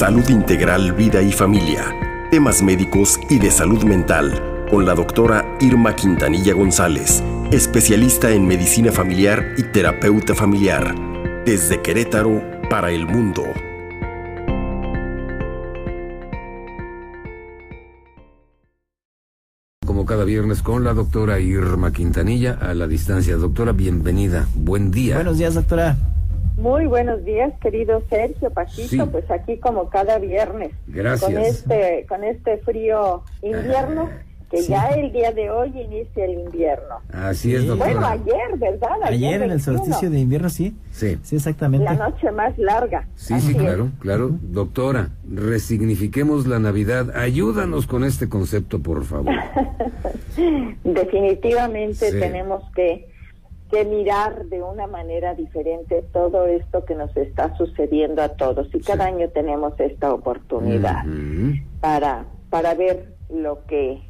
Salud Integral, Vida y Familia. Temas médicos y de salud mental con la doctora Irma Quintanilla González, especialista en medicina familiar y terapeuta familiar. Desde Querétaro para el mundo. Como cada viernes con la doctora Irma Quintanilla a la distancia. Doctora, bienvenida. Buen día. Buenos días, doctora. Muy buenos días, querido Sergio Pachito. Pues aquí como cada viernes. Gracias. Con este, con este frío invierno. que ya el día de hoy inicia el invierno. Así es, doctora. Bueno, ayer, ¿verdad? Ayer, en el solsticio de invierno, sí. Sí. Sí, exactamente. La noche más larga. Sí, sí, claro, claro. Doctora, resignifiquemos la Navidad. Ayúdanos con este concepto, por favor. Definitivamente tenemos que, que mirar de una manera diferente todo esto que nos está sucediendo a todos. Y cada año tenemos esta oportunidad para, para ver lo que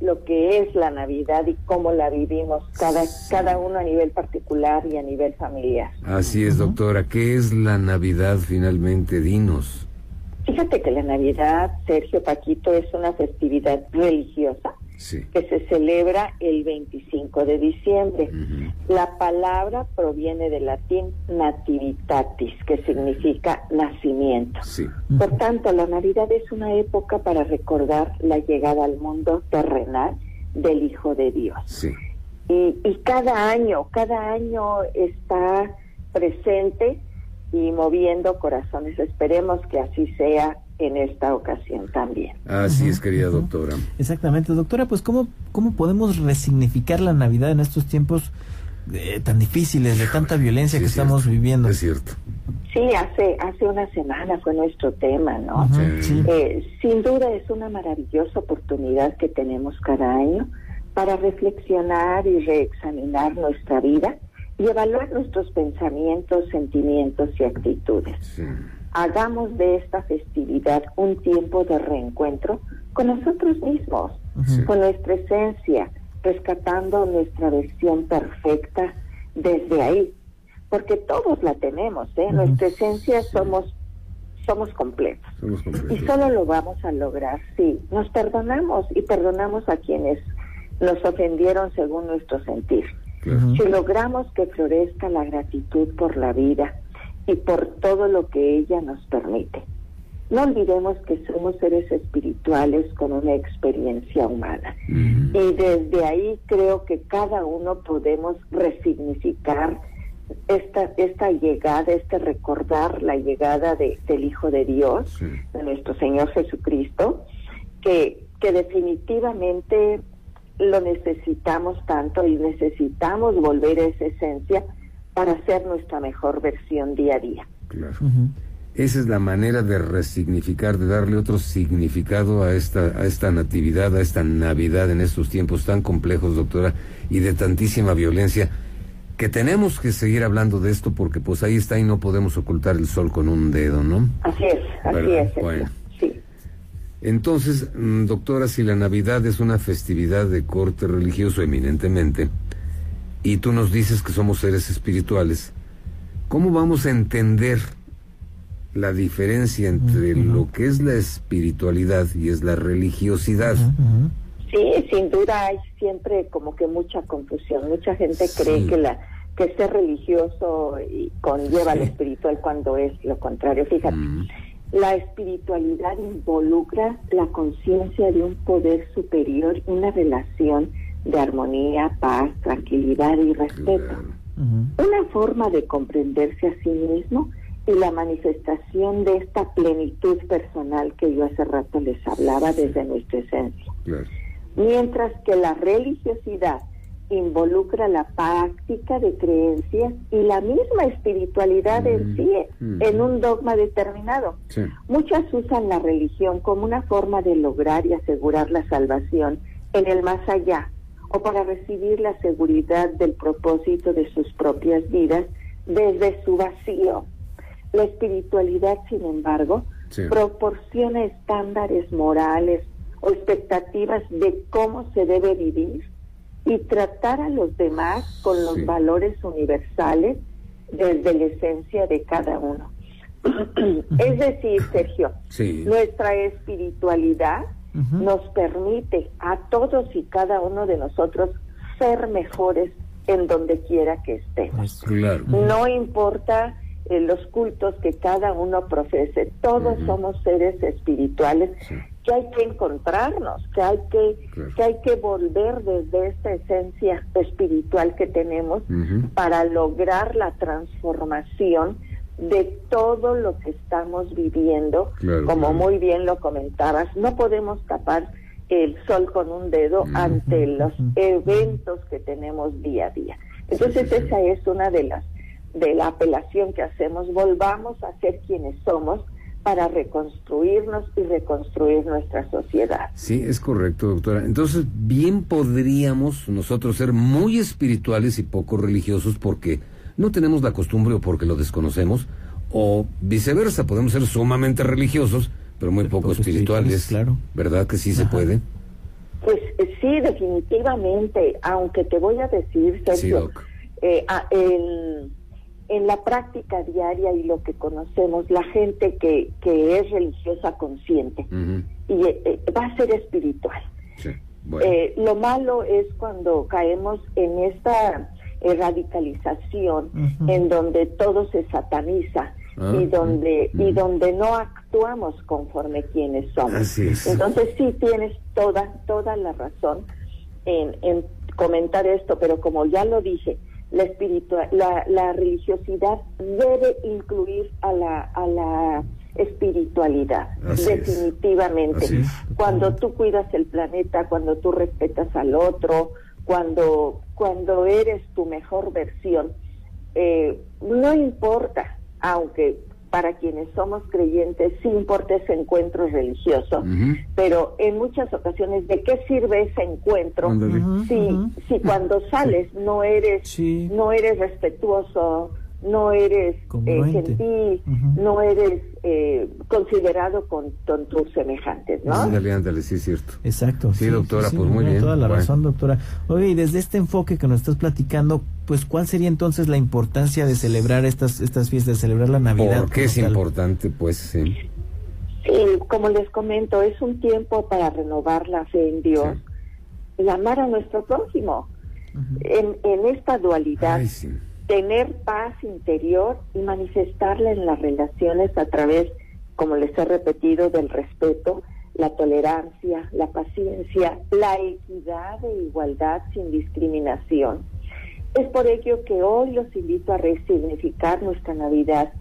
lo que es la Navidad y cómo la vivimos cada, cada uno a nivel particular y a nivel familiar. Así es, doctora. ¿Qué es la Navidad finalmente? Dinos. Fíjate que la Navidad, Sergio Paquito, es una festividad religiosa que se celebra el 25 de diciembre. La palabra proviene del latín nativitatis, que significa nacimiento. Por tanto, la Navidad es una época para recordar la llegada al mundo terrenal del Hijo de Dios. Y, y cada año, cada año está presente y moviendo corazones. Esperemos que así sea en esta ocasión también. Así es, querida doctora. Exactamente, doctora, pues ¿cómo, cómo podemos resignificar la Navidad en estos tiempos eh, tan difíciles, de tanta violencia que estamos viviendo? Es cierto. Sí, hace, hace una semana fue nuestro tema, ¿no? Eh, sin duda es una maravillosa oportunidad que tenemos cada año para reflexionar y reexaminar nuestra vida y evaluar nuestros pensamientos, sentimientos y actitudes. Hagamos de esta festividad un tiempo de reencuentro con nosotros mismos, con nuestra esencia, rescatando nuestra versión perfecta desde ahí, porque todos la tenemos, ¿eh? Nuestra esencia somos somos completos. Y solo lo vamos a lograr si nos perdonamos y perdonamos a quienes nos ofendieron según nuestro sentir. Si logramos que florezca la gratitud por la vida y por todo lo que ella nos permite. No olvidemos que somos seres espirituales con una experiencia humana. Y desde ahí creo que cada uno podemos resignificar esta, esta llegada, este recordar la llegada de, del Hijo de Dios, de nuestro Señor Jesucristo, que, que definitivamente lo necesitamos tanto y necesitamos volver a esa esencia para ser nuestra mejor versión día a día. Claro. Esa es la manera de resignificar, de darle otro significado a esta, a esta natividad, a esta Navidad en estos tiempos tan complejos, doctora, y de tantísima violencia, que tenemos que seguir hablando de esto porque pues ahí está y no podemos ocultar el sol con un dedo, ¿no? Así es, así es. Bueno. Entonces, mm, doctora, si la Navidad es una festividad de corte religioso eminentemente, y tú nos dices que somos seres espirituales, ¿cómo vamos a entender la diferencia entre lo que es la espiritualidad y es la religiosidad? Sí, sin duda hay siempre como que mucha confusión. Mucha gente cree que la que ser religioso conlleva lo espiritual cuando es lo contrario. Fíjate, la espiritualidad involucra la conciencia de un poder superior, una relación de armonía, paz, tranquilidad y respeto. Una forma de comprenderse a sí mismo y la manifestación de esta plenitud personal que yo hace rato les hablaba desde nuestra esencia. Mientras que la religiosidad involucra la práctica de creencias y la misma espiritualidad en sí en un dogma determinado. Muchas usan la religión como una forma de lograr y asegurar la salvación en el más allá o para recibir la seguridad del propósito de sus propias vidas desde su vacío. La espiritualidad, sin embargo, proporciona estándares morales o expectativas de cómo se debe vivir y tratar a los demás con los valores universales desde la esencia de cada uno. es decir, Sergio, nuestra espiritualidad nos permite a todos y cada uno de nosotros ser mejores en donde quiera que estemos. No importa eh, los cultos que cada uno profese, todos somos seres espirituales que hay que encontrarnos, que hay que, que hay que volver desde esta esencia espiritual que tenemos para lograr la transformación de todo lo que estamos viviendo, como muy bien lo comentabas, no podemos tapar el sol con un dedo ante los eventos que tenemos día a día. Entonces esa es una de las de la apelación que hacemos, volvamos a ser quienes somos para reconstruirnos y reconstruir nuestra sociedad. Sí, es correcto, doctora. Entonces, bien podríamos nosotros ser muy espirituales y poco religiosos porque no tenemos la costumbre o porque lo desconocemos, o viceversa, podemos ser sumamente religiosos, pero muy poco espirituales. Claro. ¿Verdad que sí se puede? Pues eh, sí, definitivamente, aunque te voy a decir, Sergio, eh, en la práctica diaria y lo que conocemos, la gente que, que es religiosa consciente y eh, va a ser espiritual. lo malo es cuando caemos en esta radicalización en donde todo se sataniza ah, y donde y donde no actuamos conforme quienes somos. Entonces sí tienes toda toda la razón en, en comentar esto, pero como ya lo dije, la espiritual, la, la religiosidad debe incluir a la a la espiritualidad, definitivamente. Cuando tú cuidas el planeta, cuando tú respetas al otro, cuando, cuando eres tu mejor versión, eh, no importa, aunque para quienes somos creyentes sí importa ese encuentro religioso, pero en muchas ocasiones, ¿de qué sirve ese encuentro si, si cuando sales no eres, no eres respetuoso, no eres eh, gentil, no eres eh, considerado con, tus semejantes, ¿no? Ándale, ándale, sí es cierto. Exacto. Sí, doctora, pues muy bien. Toda la razón, doctora. Oye, y desde este enfoque que nos estás platicando, pues, ¿cuál sería entonces la importancia de celebrar estas estas fiestas, de celebrar la Navidad? ¿Por qué es importante, pues, sí? como les comento, es un tiempo para renovar la fe en Dios y amar a nuestro prójimo. en, en esta dualidad. Ay, sí tener paz interior y manifestarla en las relaciones a través, como les he repetido, del respeto, la tolerancia, la paciencia, la equidad e igualdad sin discriminación. Es por ello que hoy los invito a resignificar nuestra Navidad,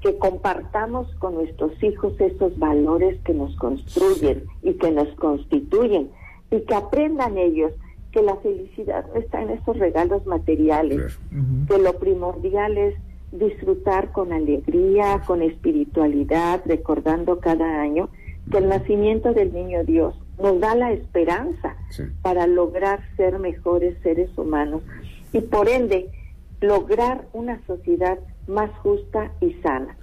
que compartamos con nuestros hijos esos valores que nos construyen y que nos constituyen y que aprendan ellos que la felicidad no está en esos regalos materiales, que lo primordial es disfrutar con alegría, con espiritualidad, recordando cada año que el nacimiento del niño Dios nos da la esperanza para lograr ser mejores seres humanos y por ende lograr una sociedad más justa y sana.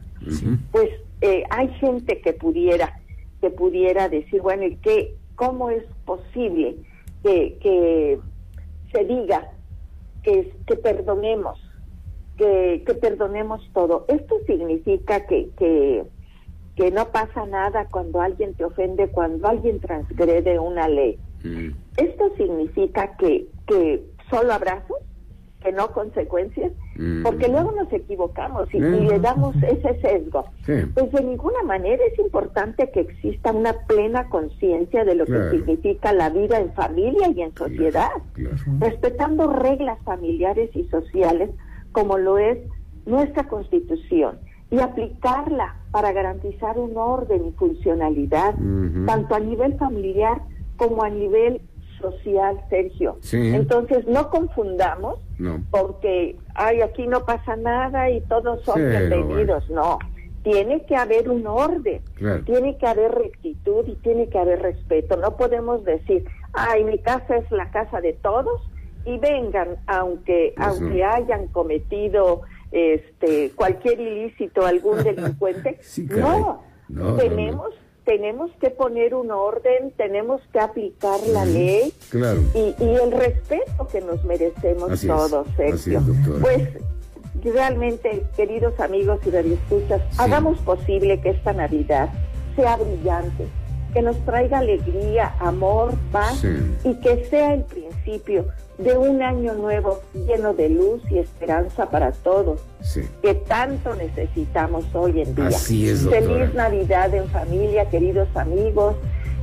Pues eh, hay gente que pudiera que pudiera decir, bueno, ¿y qué cómo es posible que, que se diga que, que perdonemos, que, que, perdonemos todo. Esto significa que, que, que no pasa nada cuando alguien te ofende, cuando alguien transgrede una ley. Mm. Esto significa que, que solo abrazos, que no consecuencias. Porque luego nos equivocamos y, le damos ese sesgo. Pues de ninguna manera es importante que exista una plena conciencia de lo que significa la vida en familia y en sociedad, respetando reglas familiares y sociales como lo es nuestra constitución y aplicarla para garantizar un orden y funcionalidad, tanto a nivel familiar como a nivel social, Sergio. Entonces, no confundamos, porque, ay, aquí no pasa nada y todos son bienvenidos. No, tiene que haber un orden, tiene que haber rectitud y tiene que haber respeto. No podemos decir, ay, mi casa es la casa de todos y vengan, aunque, aunque hayan cometido este cualquier ilícito, algún delincuente. no, tenemos tenemos que poner un orden, tenemos que aplicar la ley y, y, el respeto que nos merecemos todos, Sergio. pues realmente, queridos amigos y radioescuchas, hagamos posible que esta Navidad sea brillante, que nos traiga alegría, amor, paz y que sea el principio de un año nuevo lleno de luz y esperanza para todos, que tanto necesitamos hoy en día. Así es, Feliz Navidad en familia, queridos amigos,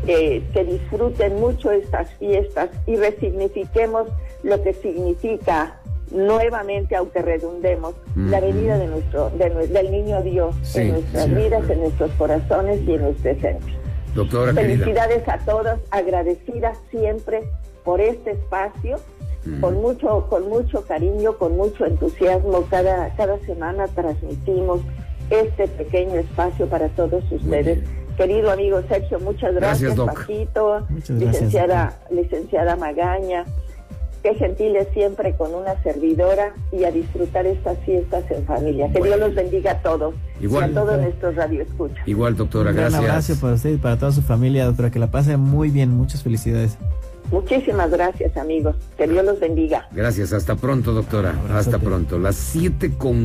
eh, que disfruten mucho estas fiestas y resignifiquemos lo que significa nuevamente, aunque redundemos, la venida de nuestro, del niño Dios en nuestras vidas, en nuestros corazones y en nuestro esencia. Doctora Felicidades a todos, agradecidas siempre por este espacio, con mucho, con mucho cariño, con mucho entusiasmo. Cada, cada semana transmitimos este pequeño espacio para todos ustedes. Querido amigo Sergio, muchas gracias, Paquito, licenciada, licenciada Magaña, Qué gentiles siempre con una servidora y a disfrutar estas fiestas en familia. Que Dios los bendiga a todos Igual, y a todos nuestros radioescuchas. Igual, doctora, gracias. Un abrazo para usted y para toda su familia, doctora. Que la pase muy bien. Muchas felicidades. Muchísimas gracias, amigos. Que Dios los bendiga. Gracias. Hasta pronto, doctora. Hasta pronto. Las siete con